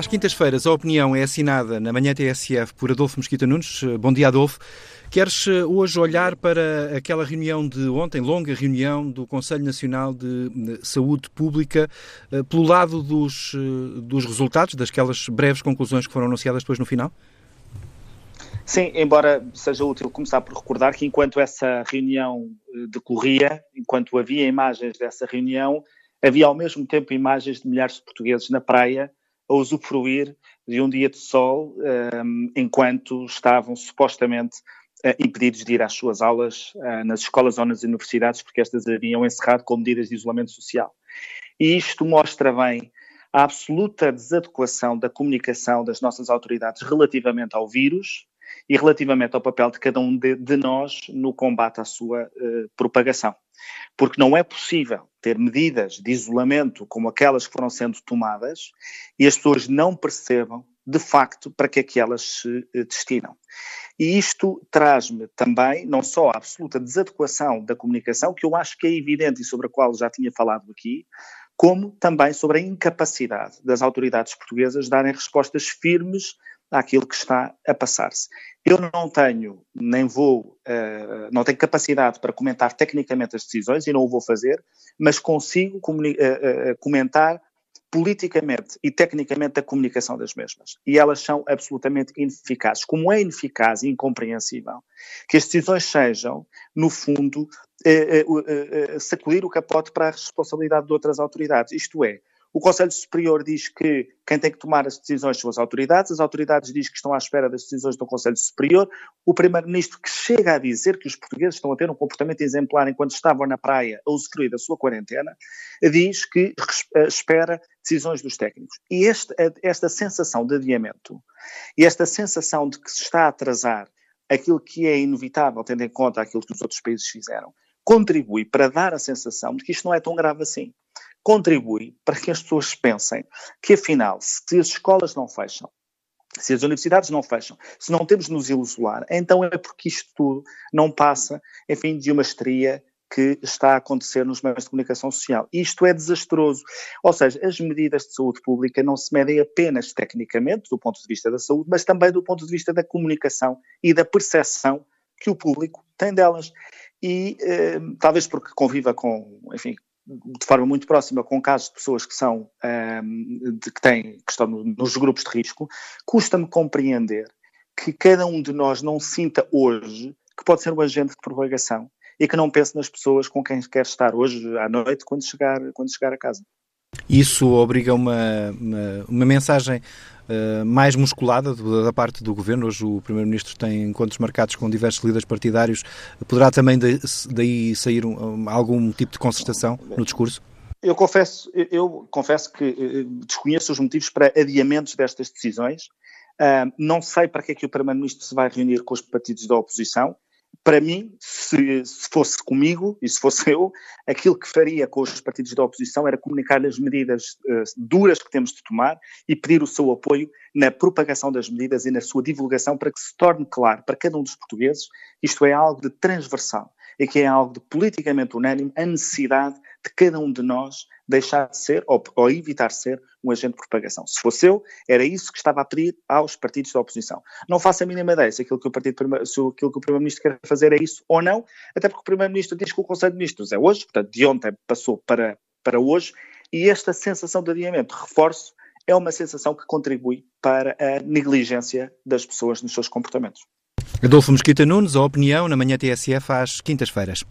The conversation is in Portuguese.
Às quintas-feiras, a opinião é assinada na manhã TSF por Adolfo Mesquita Nunes. Bom dia, Adolfo. Queres eh, hoje olhar para aquela reunião de ontem, longa reunião do Conselho Nacional de Saúde Pública, eh, pelo lado dos, eh, dos resultados, daquelas breves conclusões que foram anunciadas depois no final? Sim, embora seja útil começar por recordar que enquanto essa reunião decorria, enquanto havia imagens dessa reunião, havia ao mesmo tempo imagens de milhares de portugueses na praia a usufruir de um dia de sol um, enquanto estavam supostamente uh, impedidos de ir às suas aulas uh, nas escolas ou nas universidades porque estas haviam encerrado com medidas de isolamento social. E isto mostra bem a absoluta desadequação da comunicação das nossas autoridades relativamente ao vírus e relativamente ao papel de cada um de, de nós no combate à sua uh, propagação. Porque não é possível ter medidas de isolamento como aquelas que foram sendo tomadas e as pessoas não percebam, de facto, para que é que elas se uh, destinam. E isto traz-me também, não só a absoluta desadequação da comunicação, que eu acho que é evidente e sobre a qual já tinha falado aqui, como também sobre a incapacidade das autoridades portuguesas darem respostas firmes àquilo que está a passar-se. Eu não tenho, nem vou, uh, não tenho capacidade para comentar tecnicamente as decisões e não o vou fazer, mas consigo uh, uh, comentar politicamente e tecnicamente a comunicação das mesmas. E elas são absolutamente ineficazes. Como é ineficaz e incompreensível que as decisões sejam, no fundo, sacudir o capote para a responsabilidade de outras autoridades. Isto é, o Conselho Superior diz que quem tem que tomar as decisões são as autoridades, as autoridades dizem que estão à espera das decisões do Conselho Superior, o Primeiro-Ministro que chega a dizer que os portugueses estão a ter um comportamento exemplar enquanto estavam na praia a usufruir da sua quarentena, diz que eh, espera decisões dos técnicos. E este, eh, esta sensação de adiamento e esta sensação de que se está a atrasar aquilo que é inevitável, tendo em conta aquilo que os outros países fizeram, contribui para dar a sensação de que isto não é tão grave assim contribui para que as pessoas pensem que, afinal, se as escolas não fecham, se as universidades não fecham, se não temos de nos isolar, então é porque isto tudo não passa, enfim, de uma estria que está a acontecer nos meios de comunicação social. Isto é desastroso. Ou seja, as medidas de saúde pública não se medem apenas tecnicamente, do ponto de vista da saúde, mas também do ponto de vista da comunicação e da percepção que o público tem delas. E eh, talvez porque conviva com, enfim, de forma muito próxima com casos de pessoas que são um, ehm, de, que têm que estão nos grupos de risco, custa-me compreender que cada um de nós não sinta hoje que pode ser um agente de propagação e que não pense nas pessoas com quem quer estar hoje à noite quando chegar quando chegar a casa. Isso obriga uma, uma, uma mensagem uh, mais musculada da parte do governo. Hoje o Primeiro-Ministro tem encontros marcados com diversos líderes partidários. Poderá também daí sair um, algum tipo de concertação no discurso? Eu confesso, eu confesso que eh, desconheço os motivos para adiamentos destas decisões. Uh, não sei para que é que o Primeiro-Ministro se vai reunir com os partidos da oposição para mim, se, se, fosse comigo e se fosse eu, aquilo que faria com os partidos da oposição era comunicar as medidas uh, duras que temos de tomar e pedir o seu apoio na propagação das medidas e na sua divulgação para que se torne claro para cada um dos portugueses isto é algo de transversal e que é algo de politicamente unânime a necessidade de cada um de nós deixar de ser ou, ou, evitar ser um agente de propagação. Se fosse eu, era isso que estava a pedir aos partidos da oposição. Não faço a mínima ideia se aquilo que o, partido, se aquilo que o Primeiro-Ministro quer fazer é isso ou não, até porque o Primeiro-Ministro diz que o Conselho de Ministros é hoje, portanto, de ontem passou para, para hoje, e esta sensação de adiamento, reforço, é uma sensação que contribui para a negligência das pessoas nos seus comportamentos. Adolfo Mosquita Nunes, a opinião na manhã TSF às quintas-feiras.